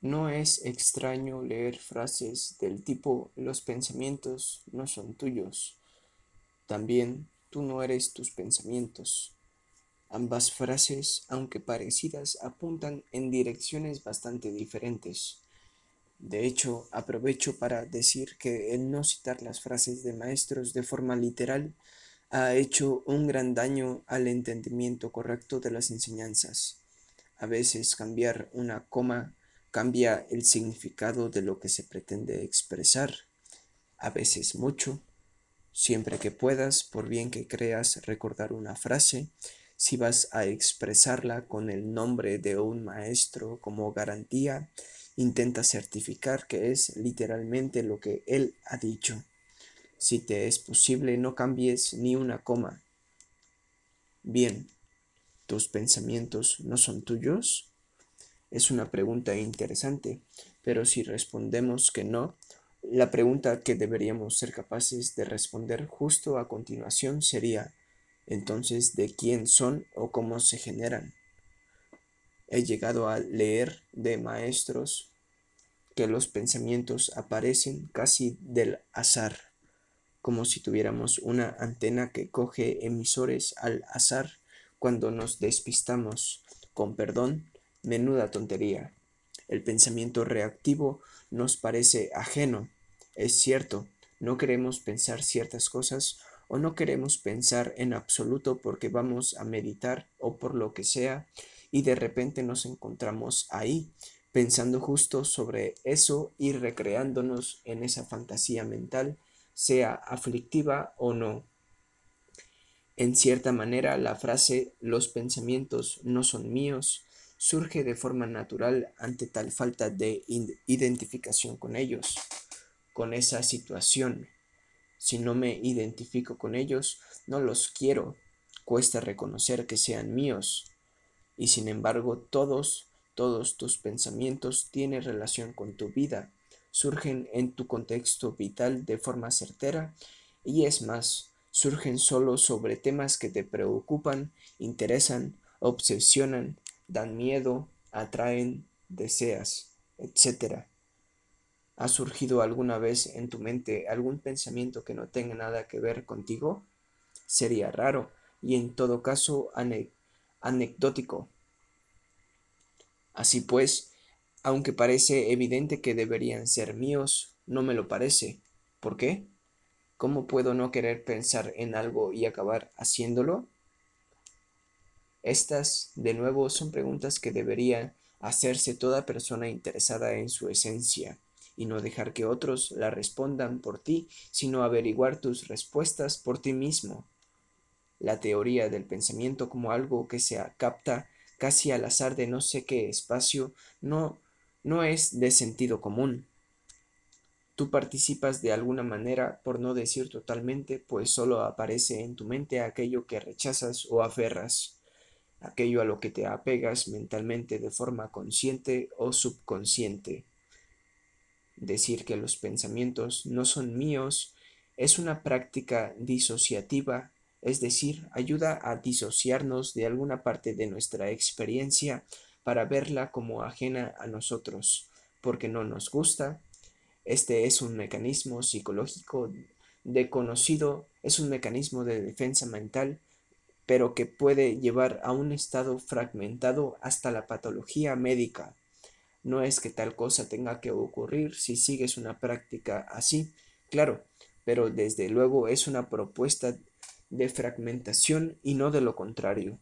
No es extraño leer frases del tipo los pensamientos no son tuyos. También tú no eres tus pensamientos. Ambas frases, aunque parecidas, apuntan en direcciones bastante diferentes. De hecho, aprovecho para decir que el no citar las frases de maestros de forma literal ha hecho un gran daño al entendimiento correcto de las enseñanzas. A veces cambiar una coma cambia el significado de lo que se pretende expresar, a veces mucho. Siempre que puedas, por bien que creas recordar una frase, si vas a expresarla con el nombre de un maestro como garantía, intenta certificar que es literalmente lo que él ha dicho. Si te es posible, no cambies ni una coma. Bien, ¿tus pensamientos no son tuyos? Es una pregunta interesante, pero si respondemos que no, la pregunta que deberíamos ser capaces de responder justo a continuación sería, entonces, ¿de quién son o cómo se generan? He llegado a leer de maestros que los pensamientos aparecen casi del azar, como si tuviéramos una antena que coge emisores al azar cuando nos despistamos, con perdón, Menuda tontería. El pensamiento reactivo nos parece ajeno. Es cierto, no queremos pensar ciertas cosas o no queremos pensar en absoluto porque vamos a meditar o por lo que sea y de repente nos encontramos ahí pensando justo sobre eso y recreándonos en esa fantasía mental, sea aflictiva o no. En cierta manera, la frase los pensamientos no son míos surge de forma natural ante tal falta de identificación con ellos, con esa situación. Si no me identifico con ellos, no los quiero, cuesta reconocer que sean míos. Y sin embargo, todos, todos tus pensamientos tienen relación con tu vida, surgen en tu contexto vital de forma certera y es más, surgen solo sobre temas que te preocupan, interesan, obsesionan dan miedo, atraen, deseas, etc. ¿Ha surgido alguna vez en tu mente algún pensamiento que no tenga nada que ver contigo? Sería raro y en todo caso anecdótico. Así pues, aunque parece evidente que deberían ser míos, no me lo parece. ¿Por qué? ¿Cómo puedo no querer pensar en algo y acabar haciéndolo? Estas, de nuevo, son preguntas que debería hacerse toda persona interesada en su esencia, y no dejar que otros la respondan por ti, sino averiguar tus respuestas por ti mismo. La teoría del pensamiento como algo que se capta casi al azar de no sé qué espacio no, no es de sentido común. Tú participas de alguna manera, por no decir totalmente, pues solo aparece en tu mente aquello que rechazas o aferras aquello a lo que te apegas mentalmente de forma consciente o subconsciente. Decir que los pensamientos no son míos es una práctica disociativa, es decir, ayuda a disociarnos de alguna parte de nuestra experiencia para verla como ajena a nosotros, porque no nos gusta. Este es un mecanismo psicológico de conocido, es un mecanismo de defensa mental pero que puede llevar a un estado fragmentado hasta la patología médica. No es que tal cosa tenga que ocurrir si sigues una práctica así, claro, pero desde luego es una propuesta de fragmentación y no de lo contrario.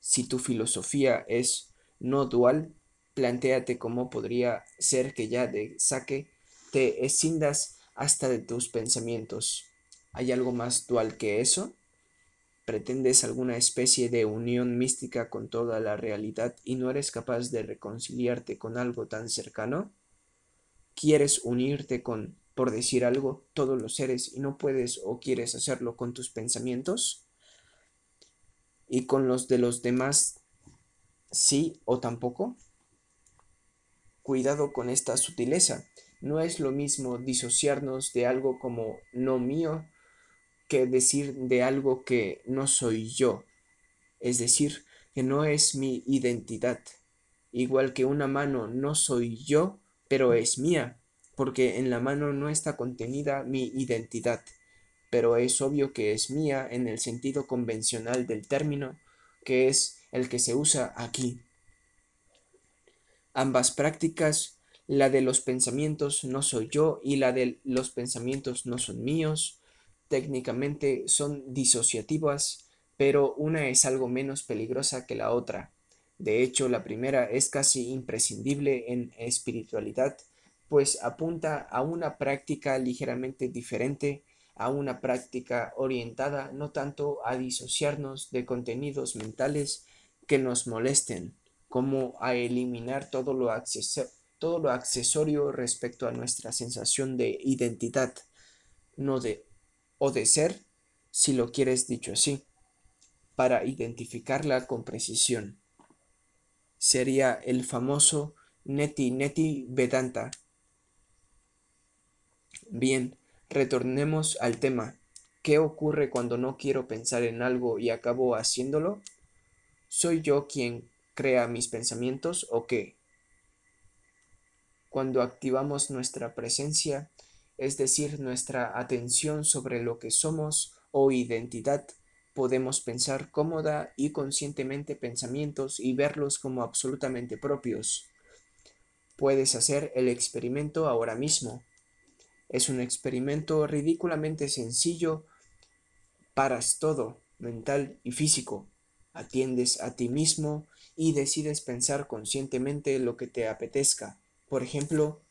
Si tu filosofía es no dual, plantéate cómo podría ser que ya de saque te escindas hasta de tus pensamientos. ¿Hay algo más dual que eso? Pretendes alguna especie de unión mística con toda la realidad y no eres capaz de reconciliarte con algo tan cercano? ¿Quieres unirte con, por decir algo, todos los seres y no puedes o quieres hacerlo con tus pensamientos? ¿Y con los de los demás sí o tampoco? Cuidado con esta sutileza. No es lo mismo disociarnos de algo como no mío que decir de algo que no soy yo, es decir, que no es mi identidad. igual que una mano no soy yo, pero es mía, porque en la mano no está contenida mi identidad, pero es obvio que es mía en el sentido convencional del término, que es el que se usa aquí. Ambas prácticas, la de los pensamientos no soy yo y la de los pensamientos no son míos, técnicamente son disociativas, pero una es algo menos peligrosa que la otra. De hecho, la primera es casi imprescindible en espiritualidad, pues apunta a una práctica ligeramente diferente, a una práctica orientada no tanto a disociarnos de contenidos mentales que nos molesten, como a eliminar todo lo, todo lo accesorio respecto a nuestra sensación de identidad, no de o de ser, si lo quieres dicho así para identificarla con precisión. Sería el famoso Neti Neti Vedanta. Bien, retornemos al tema. ¿Qué ocurre cuando no quiero pensar en algo y acabo haciéndolo? ¿Soy yo quien crea mis pensamientos o qué? Cuando activamos nuestra presencia, es decir, nuestra atención sobre lo que somos o identidad, podemos pensar cómoda y conscientemente pensamientos y verlos como absolutamente propios. Puedes hacer el experimento ahora mismo. Es un experimento ridículamente sencillo. Paras todo, mental y físico. Atiendes a ti mismo y decides pensar conscientemente lo que te apetezca. Por ejemplo,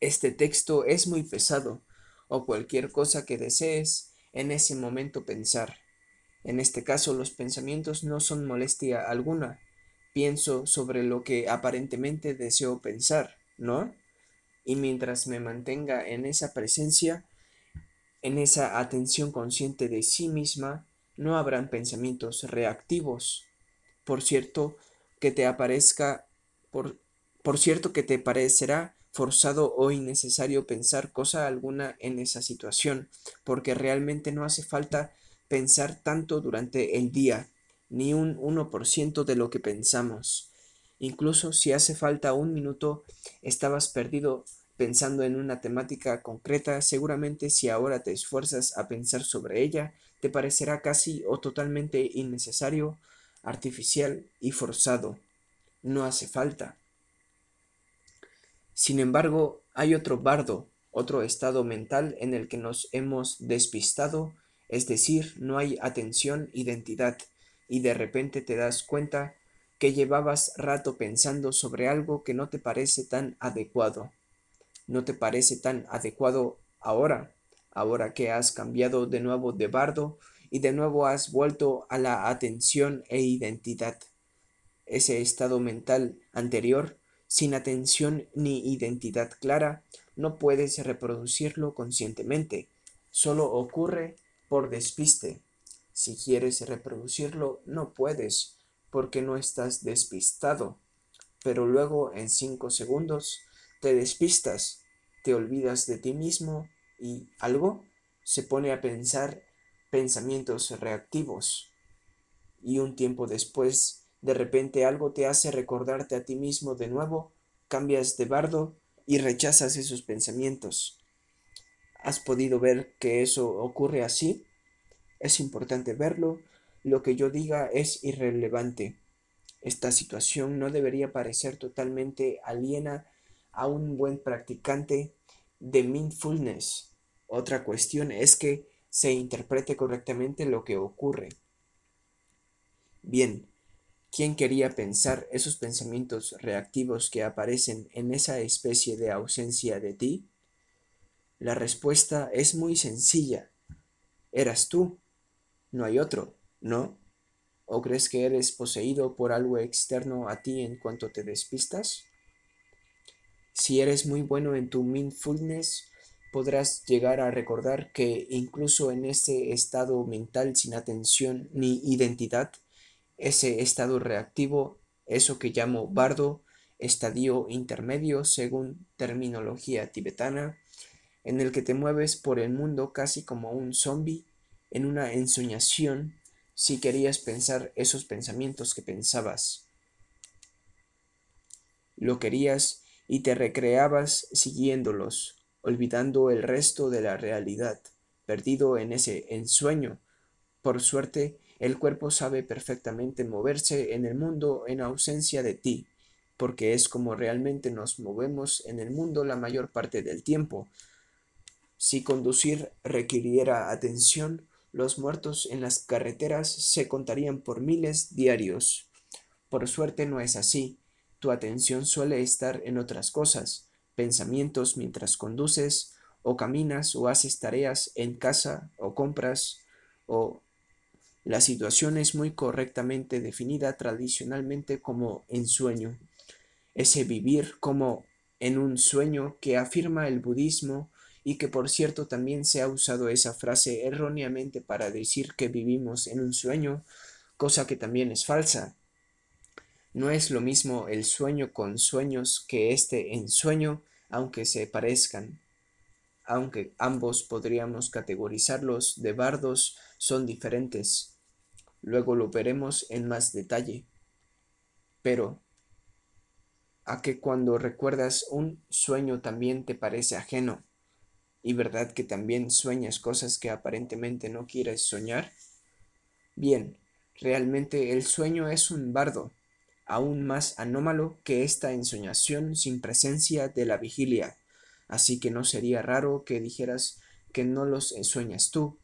este texto es muy pesado o cualquier cosa que desees en ese momento pensar. En este caso los pensamientos no son molestia alguna. Pienso sobre lo que aparentemente deseo pensar, ¿no? Y mientras me mantenga en esa presencia, en esa atención consciente de sí misma, no habrán pensamientos reactivos. Por cierto, que te aparezca, por, por cierto que te parecerá forzado o innecesario pensar cosa alguna en esa situación, porque realmente no hace falta pensar tanto durante el día, ni un 1% de lo que pensamos. Incluso si hace falta un minuto, estabas perdido pensando en una temática concreta, seguramente si ahora te esfuerzas a pensar sobre ella, te parecerá casi o totalmente innecesario, artificial y forzado. No hace falta. Sin embargo, hay otro bardo, otro estado mental en el que nos hemos despistado es decir, no hay atención, identidad, y de repente te das cuenta que llevabas rato pensando sobre algo que no te parece tan adecuado. No te parece tan adecuado ahora, ahora que has cambiado de nuevo de bardo y de nuevo has vuelto a la atención e identidad. Ese estado mental anterior, sin atención ni identidad clara, no puedes reproducirlo conscientemente, solo ocurre por despiste. Si quieres reproducirlo, no puedes, porque no estás despistado. Pero luego, en cinco segundos, te despistas, te olvidas de ti mismo y algo se pone a pensar pensamientos reactivos. Y un tiempo después, de repente algo te hace recordarte a ti mismo de nuevo, cambias de bardo y rechazas esos pensamientos. ¿Has podido ver que eso ocurre así? Es importante verlo. Lo que yo diga es irrelevante. Esta situación no debería parecer totalmente aliena a un buen practicante de mindfulness. Otra cuestión es que se interprete correctamente lo que ocurre. Bien, ¿quién quería pensar esos pensamientos reactivos que aparecen en esa especie de ausencia de ti? La respuesta es muy sencilla. Eras tú. No hay otro, ¿no? ¿O crees que eres poseído por algo externo a ti en cuanto te despistas? Si eres muy bueno en tu mindfulness, podrás llegar a recordar que incluso en ese estado mental sin atención ni identidad, ese estado reactivo, eso que llamo bardo, estadio intermedio según terminología tibetana, en el que te mueves por el mundo casi como un zombie, en una ensoñación, si querías pensar esos pensamientos que pensabas. lo querías y te recreabas siguiéndolos, olvidando el resto de la realidad, perdido en ese ensueño. Por suerte, el cuerpo sabe perfectamente moverse en el mundo en ausencia de ti, porque es como realmente nos movemos en el mundo la mayor parte del tiempo. Si conducir requiriera atención, los muertos en las carreteras se contarían por miles diarios. Por suerte no es así. Tu atención suele estar en otras cosas, pensamientos mientras conduces, o caminas, o haces tareas en casa, o compras, o la situación es muy correctamente definida tradicionalmente como ensueño. Ese vivir como en un sueño que afirma el budismo y que por cierto también se ha usado esa frase erróneamente para decir que vivimos en un sueño, cosa que también es falsa. No es lo mismo el sueño con sueños que este ensueño, aunque se parezcan. Aunque ambos podríamos categorizarlos de bardos, son diferentes. Luego lo veremos en más detalle. Pero, ¿a que cuando recuerdas un sueño también te parece ajeno? ¿Y verdad que también sueñas cosas que aparentemente no quieres soñar? Bien, realmente el sueño es un bardo, aún más anómalo que esta ensoñación sin presencia de la vigilia, así que no sería raro que dijeras que no los sueñas tú,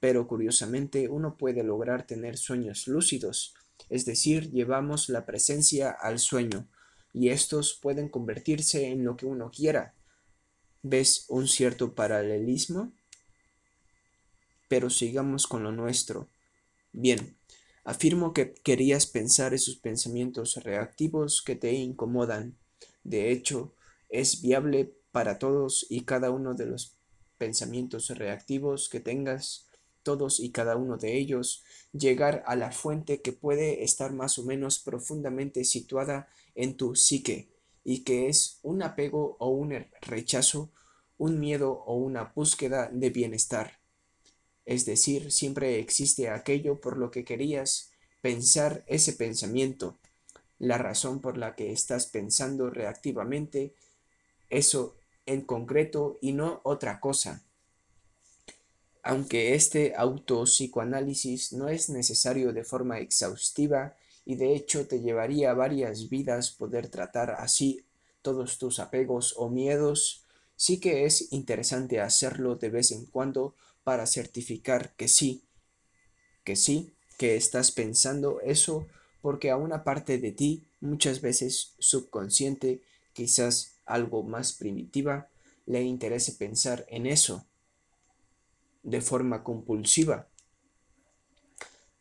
pero curiosamente uno puede lograr tener sueños lúcidos, es decir, llevamos la presencia al sueño, y estos pueden convertirse en lo que uno quiera, ¿Ves un cierto paralelismo? Pero sigamos con lo nuestro. Bien, afirmo que querías pensar esos pensamientos reactivos que te incomodan. De hecho, es viable para todos y cada uno de los pensamientos reactivos que tengas, todos y cada uno de ellos, llegar a la fuente que puede estar más o menos profundamente situada en tu psique y que es un apego o un rechazo, un miedo o una búsqueda de bienestar. Es decir, siempre existe aquello por lo que querías pensar ese pensamiento, la razón por la que estás pensando reactivamente eso en concreto y no otra cosa. Aunque este autopsicoanálisis no es necesario de forma exhaustiva, y de hecho te llevaría varias vidas poder tratar así todos tus apegos o miedos, sí que es interesante hacerlo de vez en cuando para certificar que sí, que sí, que estás pensando eso porque a una parte de ti, muchas veces subconsciente, quizás algo más primitiva, le interese pensar en eso de forma compulsiva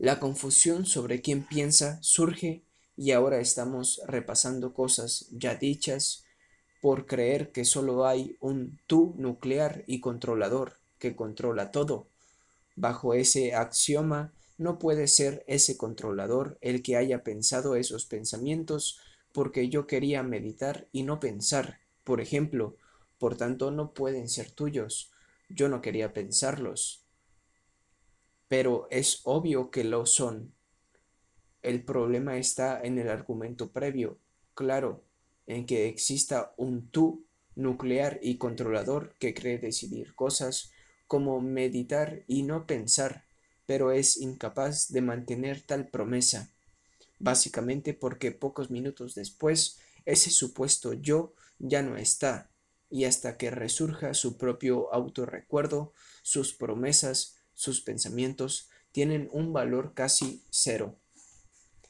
la confusión sobre quién piensa surge y ahora estamos repasando cosas ya dichas por creer que solo hay un tú nuclear y controlador que controla todo. Bajo ese axioma no puede ser ese controlador el que haya pensado esos pensamientos porque yo quería meditar y no pensar, por ejemplo, por tanto no pueden ser tuyos. Yo no quería pensarlos pero es obvio que lo son. El problema está en el argumento previo, claro, en que exista un tú nuclear y controlador que cree decidir cosas como meditar y no pensar, pero es incapaz de mantener tal promesa, básicamente porque pocos minutos después ese supuesto yo ya no está, y hasta que resurja su propio autorrecuerdo, sus promesas, sus pensamientos tienen un valor casi cero.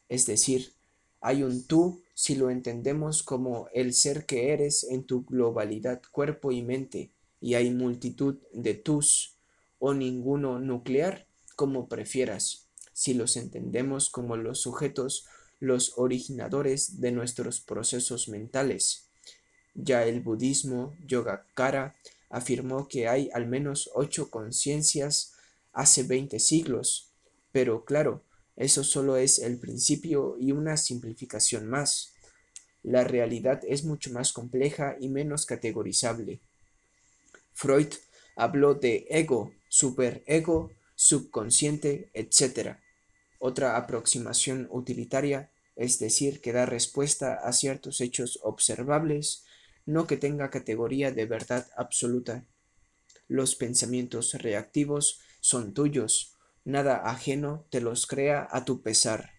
Es decir, hay un tú si lo entendemos como el ser que eres en tu globalidad cuerpo y mente, y hay multitud de tus o ninguno nuclear como prefieras, si los entendemos como los sujetos, los originadores de nuestros procesos mentales. Ya el budismo Yogacara afirmó que hay al menos ocho conciencias hace veinte siglos. Pero claro, eso solo es el principio y una simplificación más. La realidad es mucho más compleja y menos categorizable. Freud habló de ego, superego, subconsciente, etc. Otra aproximación utilitaria es decir, que da respuesta a ciertos hechos observables, no que tenga categoría de verdad absoluta. Los pensamientos reactivos son tuyos, nada ajeno te los crea a tu pesar,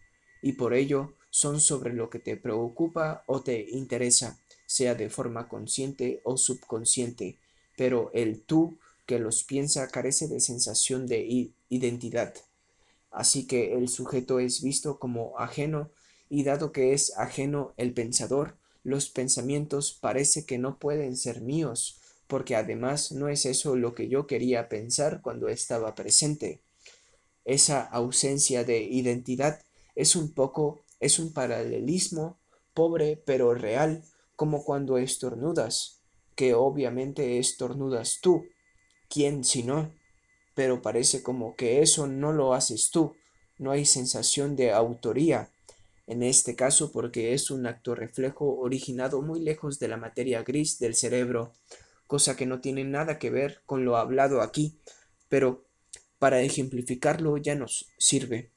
y por ello son sobre lo que te preocupa o te interesa, sea de forma consciente o subconsciente, pero el tú que los piensa carece de sensación de identidad. Así que el sujeto es visto como ajeno y dado que es ajeno el pensador, los pensamientos parece que no pueden ser míos, porque además no es eso lo que yo quería pensar cuando estaba presente. Esa ausencia de identidad es un poco, es un paralelismo pobre pero real, como cuando estornudas, que obviamente estornudas tú. ¿Quién si no? Pero parece como que eso no lo haces tú. No hay sensación de autoría, en este caso porque es un acto reflejo originado muy lejos de la materia gris del cerebro, cosa que no tiene nada que ver con lo hablado aquí, pero para ejemplificarlo ya nos sirve.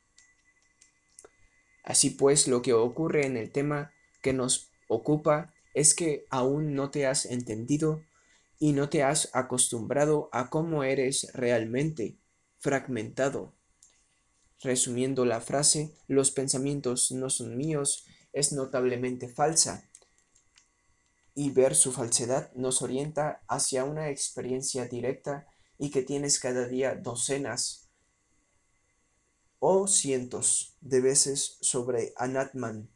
Así pues, lo que ocurre en el tema que nos ocupa es que aún no te has entendido y no te has acostumbrado a cómo eres realmente, fragmentado, Resumiendo la frase, los pensamientos no son míos, es notablemente falsa. Y ver su falsedad nos orienta hacia una experiencia directa y que tienes cada día docenas o cientos de veces sobre Anatman.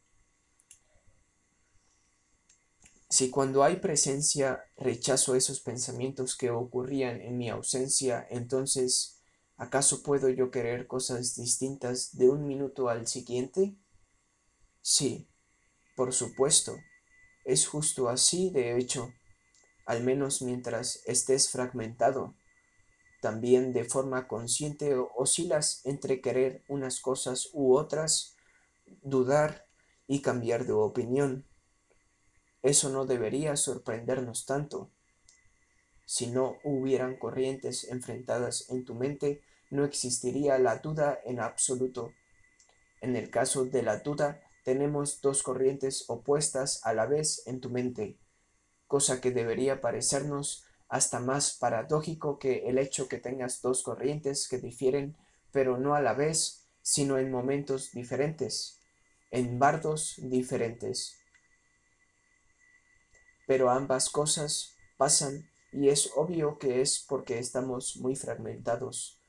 Si cuando hay presencia rechazo esos pensamientos que ocurrían en mi ausencia, entonces ¿Acaso puedo yo querer cosas distintas de un minuto al siguiente? Sí, por supuesto. Es justo así, de hecho, al menos mientras estés fragmentado. También de forma consciente oscilas entre querer unas cosas u otras, dudar y cambiar de opinión. Eso no debería sorprendernos tanto. Si no hubieran corrientes enfrentadas en tu mente, no existiría la duda en absoluto. En el caso de la duda, tenemos dos corrientes opuestas a la vez en tu mente, cosa que debería parecernos hasta más paradójico que el hecho que tengas dos corrientes que difieren, pero no a la vez, sino en momentos diferentes, en bardos diferentes. Pero ambas cosas pasan y es obvio que es porque estamos muy fragmentados.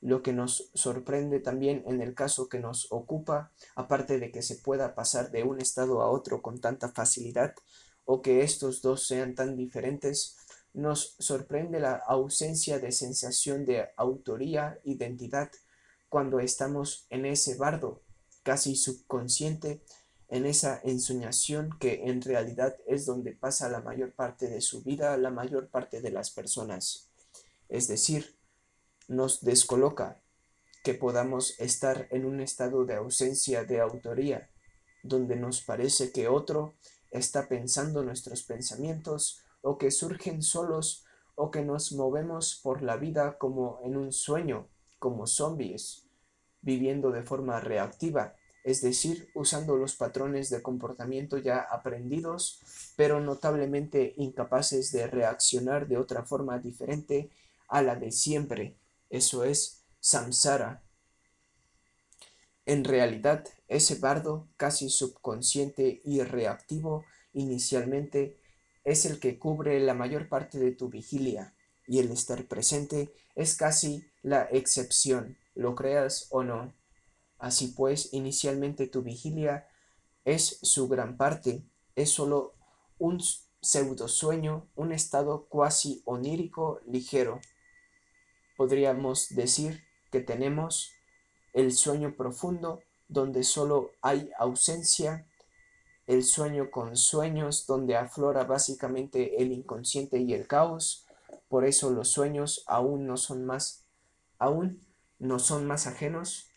Lo que nos sorprende también en el caso que nos ocupa, aparte de que se pueda pasar de un estado a otro con tanta facilidad, o que estos dos sean tan diferentes, nos sorprende la ausencia de sensación de autoría, identidad, cuando estamos en ese bardo, casi subconsciente, en esa ensoñación que en realidad es donde pasa la mayor parte de su vida la mayor parte de las personas. Es decir, nos descoloca que podamos estar en un estado de ausencia de autoría, donde nos parece que otro está pensando nuestros pensamientos o que surgen solos o que nos movemos por la vida como en un sueño, como zombies, viviendo de forma reactiva, es decir, usando los patrones de comportamiento ya aprendidos, pero notablemente incapaces de reaccionar de otra forma diferente a la de siempre, eso es samsara. En realidad, ese bardo casi subconsciente y reactivo inicialmente es el que cubre la mayor parte de tu vigilia, y el estar presente es casi la excepción, lo creas o no. Así pues, inicialmente tu vigilia es su gran parte, es solo un pseudo sueño, un estado cuasi onírico ligero podríamos decir que tenemos el sueño profundo donde solo hay ausencia, el sueño con sueños donde aflora básicamente el inconsciente y el caos, por eso los sueños aún no son más aún no son más ajenos,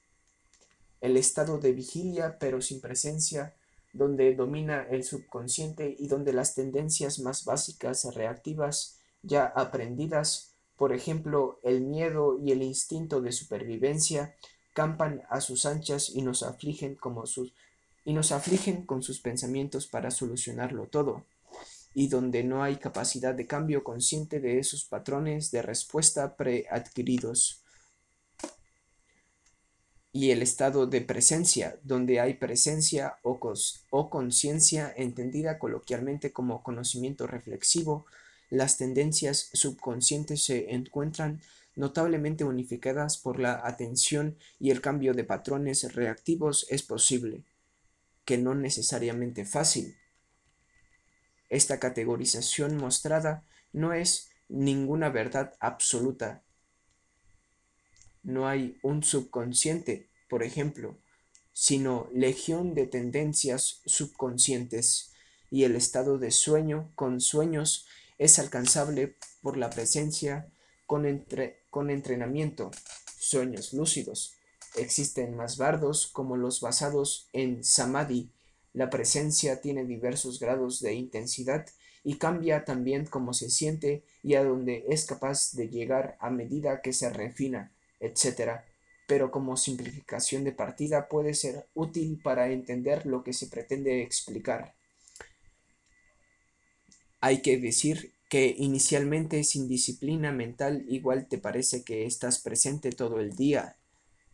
el estado de vigilia pero sin presencia, donde domina el subconsciente y donde las tendencias más básicas reactivas ya aprendidas por ejemplo, el miedo y el instinto de supervivencia campan a sus anchas y nos afligen como sus y nos afligen con sus pensamientos para solucionarlo todo, y donde no hay capacidad de cambio consciente de esos patrones de respuesta preadquiridos. Y el estado de presencia, donde hay presencia o, o conciencia entendida coloquialmente como conocimiento reflexivo, las tendencias subconscientes se encuentran notablemente unificadas por la atención y el cambio de patrones reactivos es posible, que no necesariamente fácil. Esta categorización mostrada no es ninguna verdad absoluta. No hay un subconsciente, por ejemplo, sino legión de tendencias subconscientes, y el estado de sueño con sueños es alcanzable por la presencia con, entrenamiento, sueños lúcidos. Existen más bardos como los basados en samadhi. La presencia tiene diversos grados de intensidad y cambia también cómo se siente y a dónde es capaz de llegar a medida que se refina, etc. Pero como simplificación de partida puede ser útil para entender lo que se pretende explicar. Hay que decir que inicialmente sin disciplina mental igual te parece que estás presente todo el día.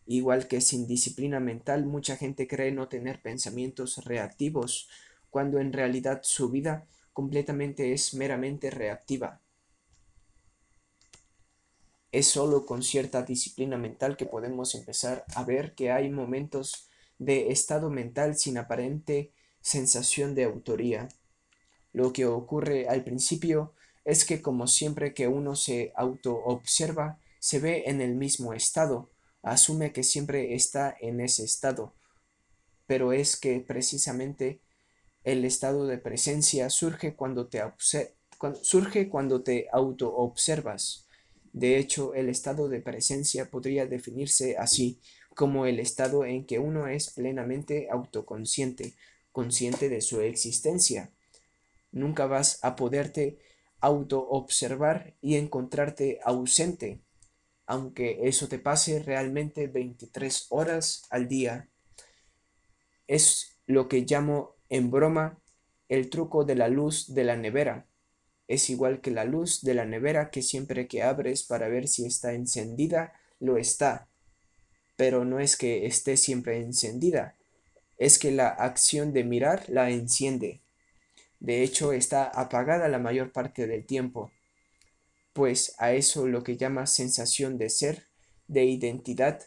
Igual que sin disciplina mental mucha gente cree no tener pensamientos reactivos, cuando en realidad su vida completamente es meramente reactiva. Es solo con cierta disciplina mental que podemos empezar a ver que hay momentos de estado mental sin aparente sensación de autoría. Lo que ocurre al principio es que como siempre que uno se auto-observa, se ve en el mismo estado, asume que siempre está en ese estado, pero es que precisamente el estado de presencia surge cuando te, surge cuando te auto-observas. De hecho, el estado de presencia podría definirse así, como el estado en que uno es plenamente autoconsciente, consciente de su existencia. Nunca vas a poderte auto-observar y encontrarte ausente, aunque eso te pase realmente 23 horas al día. Es lo que llamo en broma el truco de la luz de la nevera. Es igual que la luz de la nevera que siempre que abres para ver si está encendida, lo está. Pero no es que esté siempre encendida, es que la acción de mirar la enciende. De hecho, está apagada la mayor parte del tiempo, pues a eso lo que llama sensación de ser, de identidad,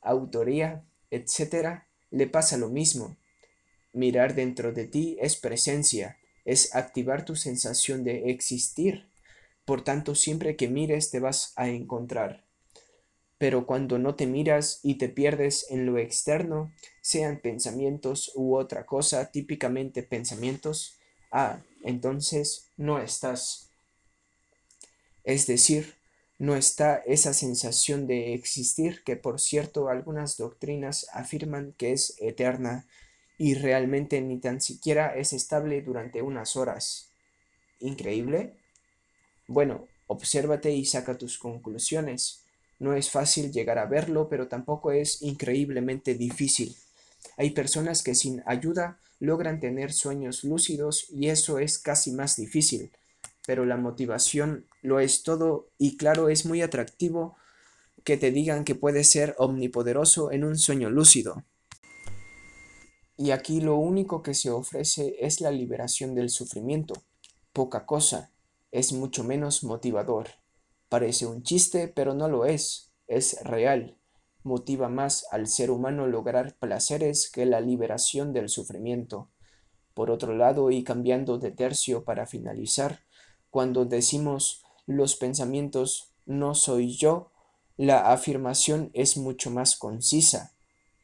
autoría, etc., le pasa lo mismo. Mirar dentro de ti es presencia, es activar tu sensación de existir. Por tanto, siempre que mires te vas a encontrar. Pero cuando no te miras y te pierdes en lo externo, sean pensamientos u otra cosa, típicamente pensamientos, Ah, entonces no estás. Es decir, no está esa sensación de existir que por cierto algunas doctrinas afirman que es eterna y realmente ni tan siquiera es estable durante unas horas. ¿Increíble? Bueno, obsérvate y saca tus conclusiones. No es fácil llegar a verlo, pero tampoco es increíblemente difícil. Hay personas que sin ayuda logran tener sueños lúcidos y eso es casi más difícil, pero la motivación lo es todo y claro es muy atractivo que te digan que puedes ser omnipoderoso en un sueño lúcido. Y aquí lo único que se ofrece es la liberación del sufrimiento. Poca cosa, es mucho menos motivador. Parece un chiste, pero no lo es, es real motiva más al ser humano lograr placeres que la liberación del sufrimiento. Por otro lado, y cambiando de tercio para finalizar, cuando decimos los pensamientos no soy yo, la afirmación es mucho más concisa.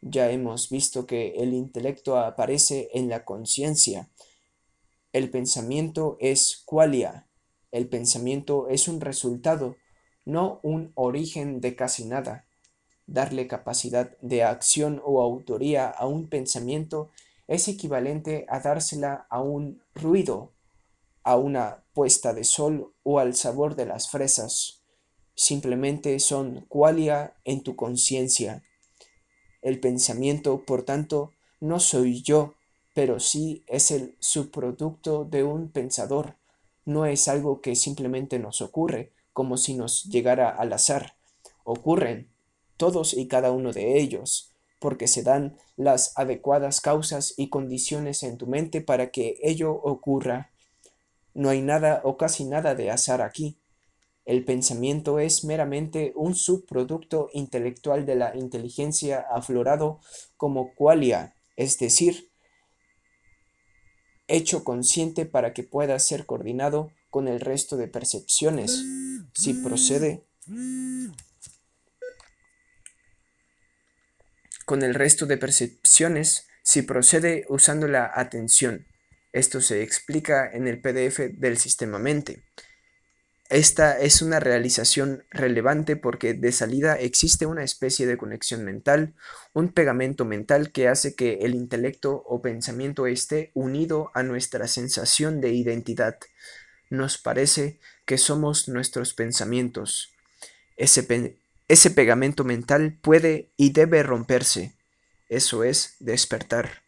Ya hemos visto que el intelecto aparece en la conciencia. El pensamiento es qualia. El pensamiento es un resultado, no un origen de casi nada darle capacidad de acción o autoría a un pensamiento es equivalente a dársela a un ruido, a una puesta de sol o al sabor de las fresas. Simplemente son qualia en tu conciencia. El pensamiento, por tanto, no soy yo, pero sí es el subproducto de un pensador. No es algo que simplemente nos ocurre, como si nos llegara al azar. Ocurren, todos y cada uno de ellos, porque se dan las adecuadas causas y condiciones en tu mente para que ello ocurra. No hay nada o casi nada de azar aquí. El pensamiento es meramente un subproducto intelectual de la inteligencia aflorado como qualia, es decir, hecho consciente para que pueda ser coordinado con el resto de percepciones, si procede con el resto de percepciones, si procede usando la atención. Esto se explica en el PDF del sistema mente. Esta es una realización relevante porque de salida existe una especie de conexión mental, un pegamento mental que hace que el intelecto o pensamiento esté unido a nuestra sensación de identidad. Nos parece que somos nuestros pensamientos. Ese, ese pegamento mental puede y debe romperse. Eso es despertar.